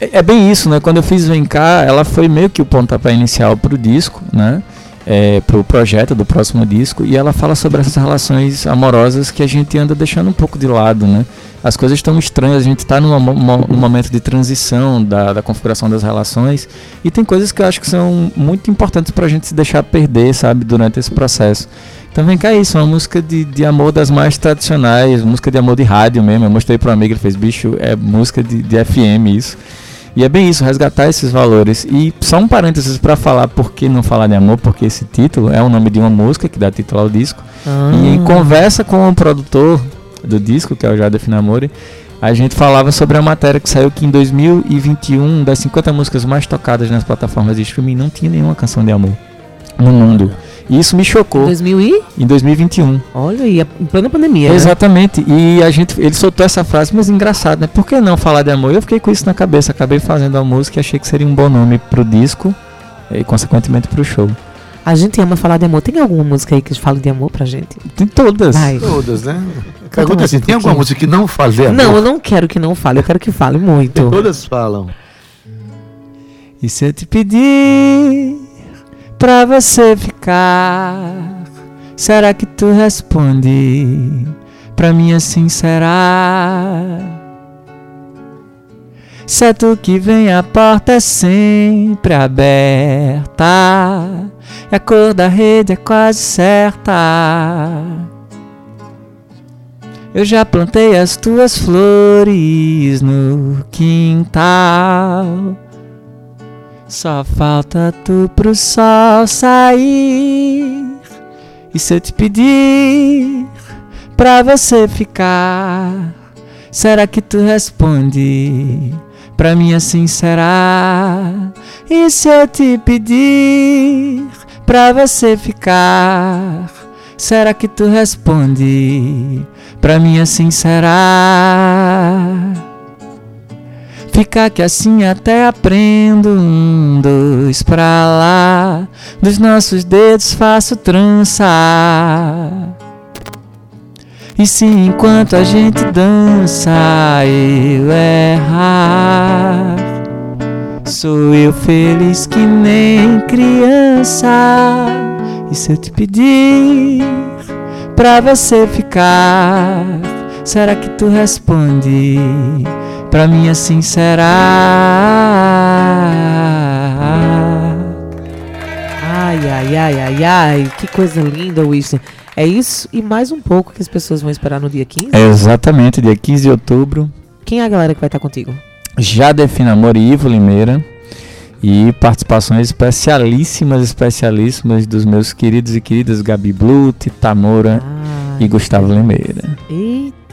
É, é bem isso, né? Quando eu fiz Vem Cá, ela foi meio que o pontapé inicial pro disco, né? É, pro projeto do próximo disco e ela fala sobre essas relações amorosas que a gente anda deixando um pouco de lado, né? As coisas estão estranhas, a gente está num, num momento de transição da, da configuração das relações e tem coisas que eu acho que são muito importantes pra gente se deixar perder, sabe, durante esse processo. Então vem cá isso, uma música de, de amor das mais tradicionais, música de amor de rádio mesmo. Eu mostrei para um amigo, ele fez, bicho, é música de, de FM isso. E é bem isso, resgatar esses valores. E só um parênteses para falar por que não falar de amor, porque esse título é o nome de uma música que dá título ao disco. Ah. E em conversa com o produtor do disco, que é o Jada Finamori, a gente falava sobre a matéria que saiu que em 2021, das 50 músicas mais tocadas nas plataformas de streaming, não tinha nenhuma canção de amor no mundo. E isso me chocou 2000 e? em 2021. Olha aí, em plena pandemia. né? Exatamente. E a gente, ele soltou essa frase, mas engraçado, né? Por que não falar de amor? Eu fiquei com isso na cabeça, acabei fazendo a música e achei que seria um bom nome pro disco e consequentemente pro show. A gente ama falar de amor. Tem alguma música aí que fala de amor pra gente? Tem todas. Vai. Todas, né? Pergunta assim, tem alguma música que não fale de amor? Não, eu não quero que não fale, eu quero que fale muito. Todas falam. E se eu te pedir pra você ficar, será que tu responde? Pra mim assim será. Se é que vem, a porta é sempre aberta. E a cor da rede é quase certa. Eu já plantei as tuas flores no quintal. Só falta tu pro sol sair. E se eu te pedir pra você ficar, será que tu responde? Pra mim assim será. E se eu te pedir pra você ficar, será que tu responde? Pra mim assim será. Fica que assim até aprendo um, dois pra lá. Dos nossos dedos faço trança. E se enquanto a gente dança eu errar, sou eu feliz que nem criança. E se eu te pedir pra você ficar, será que tu responde? Pra mim assim será. Ai, ai, ai, ai, ai. Que coisa linda, Winston. É isso e mais um pouco que as pessoas vão esperar no dia 15. É exatamente, dia 15 de outubro. Quem é a galera que vai estar contigo? Jadefina Amor e Ivo Limeira. E participações especialíssimas, especialíssimas dos meus queridos e queridas Gabi Blue, Tita Moura Ai, e Gustavo Limeira. Eita.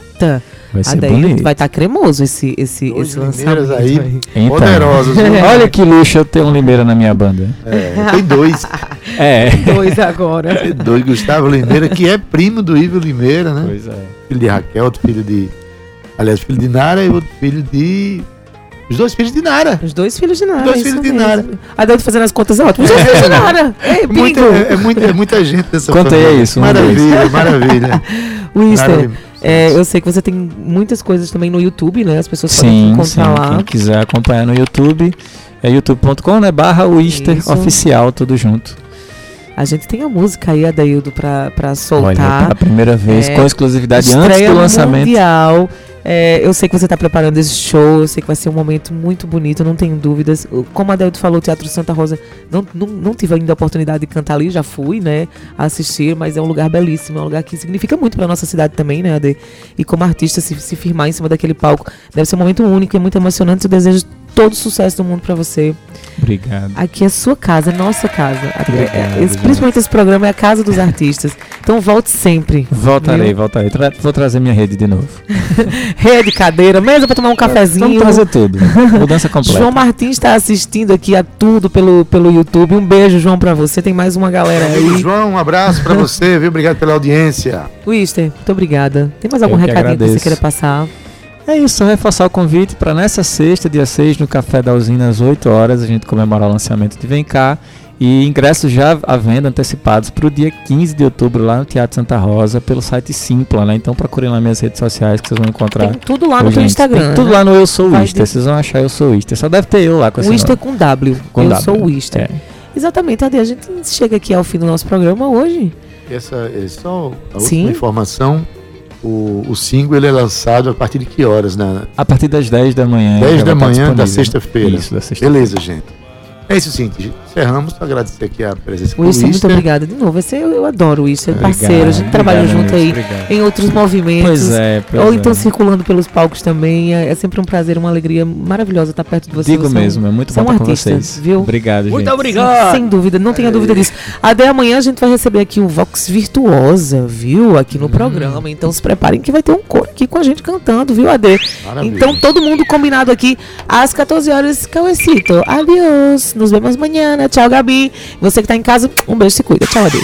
Vai ser Adair, bonito. vai estar cremoso esse, esse, Dois esse lançamento aí. Então, Poderosos, viu? olha que luxo eu ter um Limeira na minha banda. É, tem dois. É. Dois agora. Tem dois. Gustavo Limeira, que é primo do Ivo Limeira, né? Pois é. Filho de Raquel, outro filho de. Aliás, filho de Nara e outro filho de. Os dois filhos de Nara. Os dois filhos de Nara. Dois isso filhos de. Nara. Adair fazendo as contas é ótimo. Os dois filhos de Nara. Ei, Muita, é, é muita, é muita gente dessa Conta aí família. isso, um, Maravilha, maravilha. Winston, Maravilha. É, eu sei que você tem muitas coisas também no YouTube, né? As pessoas podem Sim, encontrar sim. lá. Quem quiser acompanhar no YouTube, é youtube.com, né? Barra Wister Isso. Oficial, tudo junto. A gente tem a música aí, Adaildo, pra, pra Olha, soltar. pela primeira vez, É, com exclusividade antes do lançamento. mundial. É, eu sei que você está preparando esse show, eu sei que vai ser um momento muito bonito, não tenho dúvidas. Como a Adelto falou, o Teatro Santa Rosa, não, não, não tive ainda a oportunidade de cantar ali, já fui, né, assistir, mas é um lugar belíssimo, é um lugar que significa muito para nossa cidade também, né, Ade? E como artista, se, se firmar em cima daquele palco, deve ser um momento único e muito emocionante. Eu desejo todo o sucesso do mundo para você. Obrigado. Aqui é sua casa, é nossa casa. É- é- Obrigado, esse- principalmente esse programa é a casa dos artistas. Então volte sempre. Voltarei, Viu? voltarei. Tra- vou trazer minha rede de novo. Rede, cadeira, mesa para tomar um cafezinho. Vamos trazer tudo. Mudança completa. João Martins está assistindo aqui a tudo pelo, pelo YouTube. Um beijo, João, pra você. Tem mais uma galera aí. João, um abraço pra você, viu? Obrigado pela audiência. Wister, muito obrigada. Tem mais algum Eu que recadinho que você agradeço. queira passar? É isso, reforçar o convite para nessa sexta, dia 6, no Café da Usina, às 8 horas, a gente comemorar o lançamento de Vem Cá. E ingressos já à venda antecipados para o dia 15 de outubro lá no Teatro Santa Rosa, pelo site Simpla, né? Então procurem lá nas minhas redes sociais que vocês vão encontrar. Tem tudo lá no teu Instagram. tem tudo né? lá no Eu Sou Wister, de- vocês vão achar Eu Sou Wister. Só deve ter eu lá com esse nome. com W. Com Eu W, sou o Wister. é. Exatamente, Ade, a gente chega aqui ao fim do nosso programa hoje. Essa é só a Sim. última informação. O, o single ele é lançado a partir de que horas? Na A partir das 10 da manhã. 10 já da manhã da sexta-feira. Isso, da sexta-feira. Beleza, gente. É isso, Cintia. Encerramos. Agradecer aqui a presença do Wilson, muito obrigada de novo. Esse, eu, eu adoro o Wilson, é parceiro. A gente trabalha junto aí obrigado. em outros movimentos. Pois é, pois ou é. então circulando pelos palcos também. É, é sempre um prazer, uma alegria maravilhosa estar perto de você. Digo Você é mesmo, é muito você é bom estar com vocês. viu? Obrigado, gente. obrigado. Sem dúvida, não tenha dúvida disso. Até amanhã a gente vai receber aqui o Vox Virtuosa, viu? Aqui Hum. no programa. Então se preparem que vai ter um coro aqui com a gente cantando, viu, Ade? Maravilha. Então todo mundo combinado aqui às 14 horas. Cauecito, adiós. Nos vemos amanhã. Tchau, Gabi. Você que tá em casa, um beijo, se cuida. Tchau, Ade.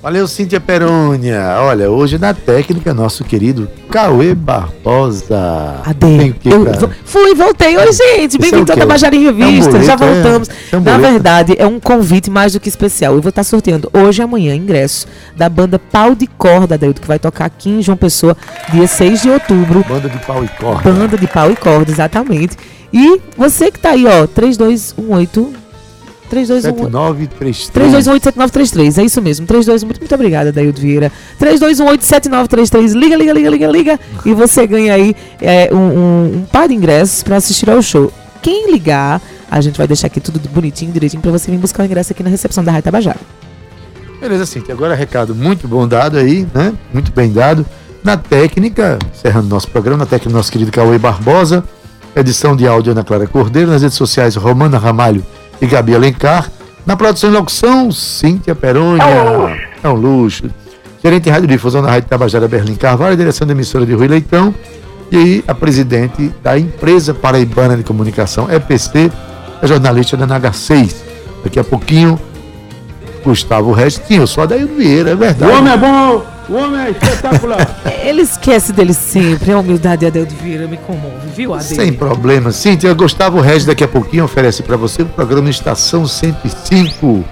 Valeu, Cíntia Perônia. Olha, hoje na técnica, nosso querido Cauê Barbosa. Tem Ade. o que Eu fui, voltei. Oi, gente. Isso Bem-vindo é quê? Tabajara em É um Revista. Já é? voltamos. É um Na verdade, é um convite mais do que especial. Eu vou estar sorteando hoje e amanhã ingressos da banda Pau de Corda, Adeildo, que vai tocar aqui em João Pessoa, dia 6 de outubro. Banda de pau e corda. Banda de pau e corda, exatamente. E você que tá aí, ó, 3218 3218 7933. 3218-7933, é isso mesmo. 321, muito, muito obrigada, Daildo Vieira. 3218-7933, liga, liga, liga, liga, liga. E você ganha aí é, um, um- um par de ingressos pra assistir ao show. Quem ligar, a gente vai deixar aqui tudo bonitinho, direitinho, pra você vir buscar o ingresso aqui na recepção da Rádio Tabajara. Beleza, Cíntia. Agora recado muito bom dado aí, né? Muito bem dado. Na técnica, encerrando nosso programa, na técnica nosso querido Cauê Barbosa. Edição de áudio Ana Clara Cordeiro. Nas redes sociais, Romana Ramalho e Gabi Alencar. Na produção e locução, Cíntia Perônia. É um luxo. Gerente de Rádio Difusão da Rádio Tabajara, Berlim Carvalho. Direção da emissora de Rui Leitão. E aí, a presidente da empresa paraibana de comunicação, EPC, a jornalista da NH6. Daqui a pouquinho, Gustavo Restinho, só daí o Vieira, é verdade. é bom, o homem é espetacular. Ele esquece dele sempre, a humildade de Adeldo Vieira me comove, viu, Adel? Sem problema. Cíntia, Gustavo Regis daqui a pouquinho oferece para você o programa Estação 105.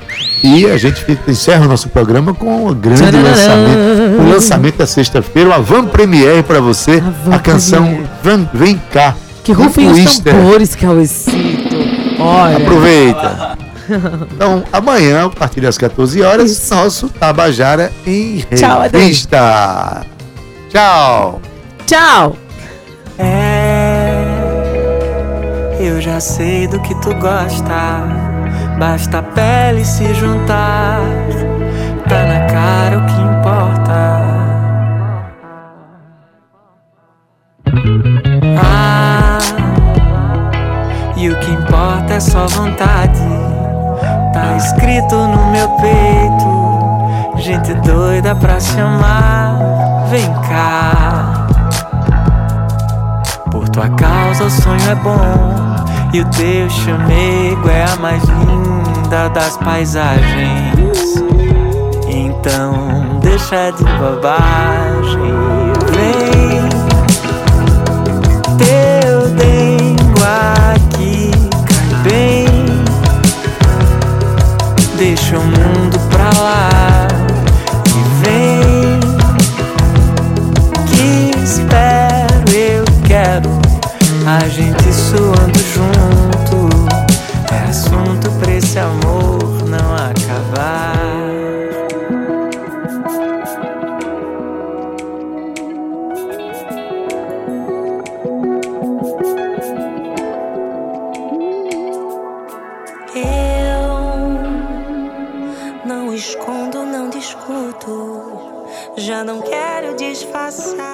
E a gente encerra o nosso programa com o grande Tcharam! lançamento. O lançamento da sexta-feira, o Avan Premiere para você. Avant a canção Premiere. Vem, Cá. Que rufem os tambores, Cauecito. Olha. Aproveita. Então, amanhã, a partir das 14 horas, nosso Tabajara em Tchau, revista. Tchau. Tchau. É, eu já sei do que tu gosta. Basta a pele se juntar. Tá na cara o que importa. Ah, e o que importa é só vontade. Tá escrito no meu peito. Gente doida pra se amar. Vem cá. Por tua causa o sonho é bom E o teu chamego é a mais linda das paisagens Então deixa de bobagem Vem Teu dengo aqui cai bem Deixa o mundo pra lá. E vem que espero eu quero a gente suando junto. É assunto pra esse amor não acabar Não quero disfarçar.